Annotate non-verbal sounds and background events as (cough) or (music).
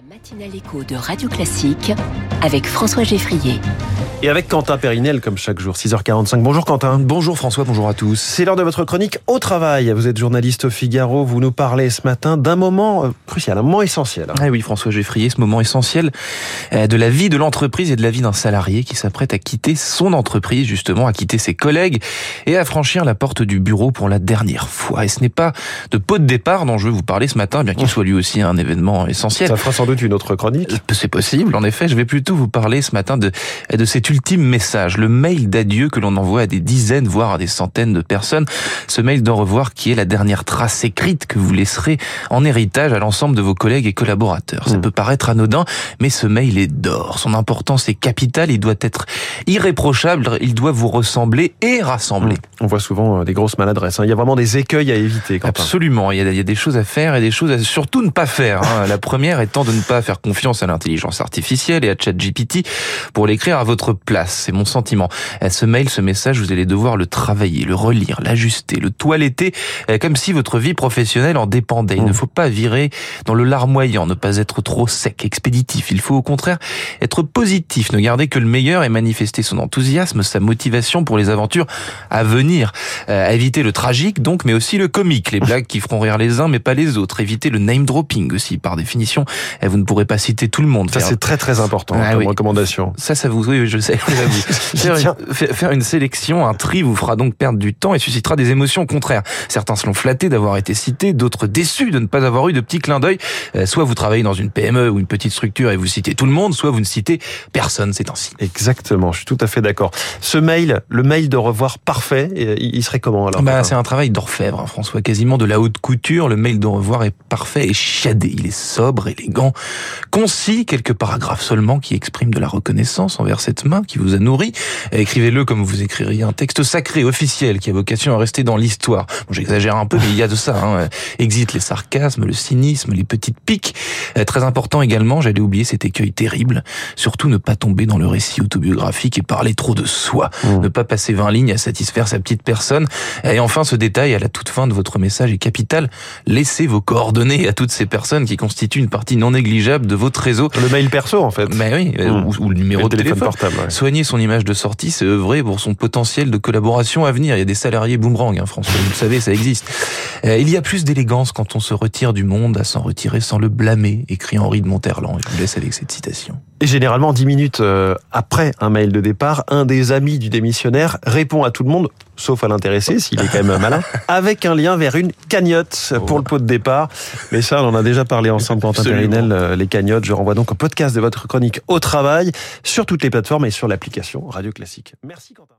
La matinale écho de Radio Classique avec François Geffrier. Et avec Quentin Périnel, comme chaque jour, 6h45. Bonjour Quentin. Bonjour François, bonjour à tous. C'est l'heure de votre chronique au travail. Vous êtes journaliste au Figaro. Vous nous parlez ce matin d'un moment euh, crucial, un moment essentiel. Ah oui, François Geffrier, ce moment essentiel euh, de la vie de l'entreprise et de la vie d'un salarié qui s'apprête à quitter son entreprise, justement, à quitter ses collègues et à franchir la porte du bureau pour la dernière fois. Et ce n'est pas de pot de départ dont je veux vous parler ce matin, bien qu'il soit lui aussi un événement essentiel. Ça fera sans doute une autre chronique? C'est possible, en effet. Je vais plutôt vous parler ce matin de, de cet ultime message, le mail d'adieu que l'on envoie à des dizaines, voire à des centaines de personnes. Ce mail d'au revoir qui est la dernière trace écrite que vous laisserez en héritage à l'ensemble de vos collègues et collaborateurs. Ça Mm. peut paraître anodin, mais ce mail est d'or. Son importance est capitale, il doit être irréprochable, il doit vous ressembler et rassembler. On voit souvent euh, des grosses maladresses. hein. Il y a vraiment des écueils à éviter. Quentin. Absolument, il y, a, il y a des choses à faire et des choses à surtout ne pas faire. hein. (laughs) La première étant de ne pas faire confiance à l'intelligence artificielle et à ChatGPT pour l'écrire à votre place. C'est mon sentiment. Euh, Ce mail, ce message, vous allez devoir le travailler, le relire, l'ajuster, le toiletter, euh, comme si votre vie professionnelle en dépendait. Il Mm. ne faut pas virer dans le larmoyant, ne pas être trop sec, expéditif. Il faut au contraire être positif, ne garder que le meilleur et manifester son enthousiasme, sa motivation pour les aventures à venir. Euh, éviter le tragique donc, mais aussi le comique, les (laughs) blagues qui feront rire les uns mais pas les autres. Éviter le name dropping aussi, par définition. Vous ne pourrez pas citer tout le monde. Ça, Faire- c'est très très important Ah comme oui. recommandation. ça, ça vous, oui, je sais, (laughs) faire, une, fa- faire une sélection, un tri vous fera donc perdre du temps et suscitera des émotions contraires. Certains seront flattés d'avoir été cités, d'autres déçus de ne pas avoir eu de petits clins d'œil. Euh, soit vous travaillez dans une PME ou une petite structure et vous citez tout le monde, soit vous ne citez personne ces temps-ci. Exactement, je suis tout à fait d'accord. Ce mail, le mail de revoir parfait, euh, il serait comment alors Bah, c'est un travail d'orfèvre, hein, François, quasiment de la haute couture. Le mail de revoir est parfait et chiadé. Il est sobre, élégant, concis, quelques paragraphes seulement qui expriment de la reconnaissance envers cette main qui vous a nourri. Écrivez-le comme vous écririez un texte sacré, officiel, qui a vocation à rester dans l'histoire. Bon, j'exagère un peu, mais il y a de ça. Hein. Exit les sarcasmes, le cynisme, les petites piques. Euh, Très important également, j'allais oublier cet écueil terrible. Surtout ne pas tomber dans le récit autobiographique et parler trop de soi. Mm. Ne pas passer 20 lignes à satisfaire sa petite personne. Et enfin, ce détail à la toute fin de votre message est capital. Laissez vos coordonnées à toutes ces personnes qui constituent une partie non négligeable de votre réseau. Le mail perso en fait. Mais oui, euh, Mm. ou, ou le numéro le de téléphone. portable. ouais. Soigner son image de sortie, c'est œuvrer pour son potentiel de collaboration à venir. Il y a des salariés boomerang, hein, François, vous le savez, ça existe. Euh, il y a plus d'élégance quand on se retire du monde à s'en retirer sans le blâmer, écrit Henri de Monterland. Je vous laisse avec cette citation. Et généralement, dix minutes euh, après un mail de départ, un des amis du démissionnaire répond à tout le monde, sauf à l'intéressé, s'il est quand même malin, (laughs) avec un lien vers une cagnotte pour le pot de départ. Mais ça, on en a déjà parlé ensemble, Quentin. Périnel, euh, les cagnottes. Je renvoie donc au podcast de votre chronique au travail sur toutes les plateformes et sur l'application Radio Classique. Merci, Quentin.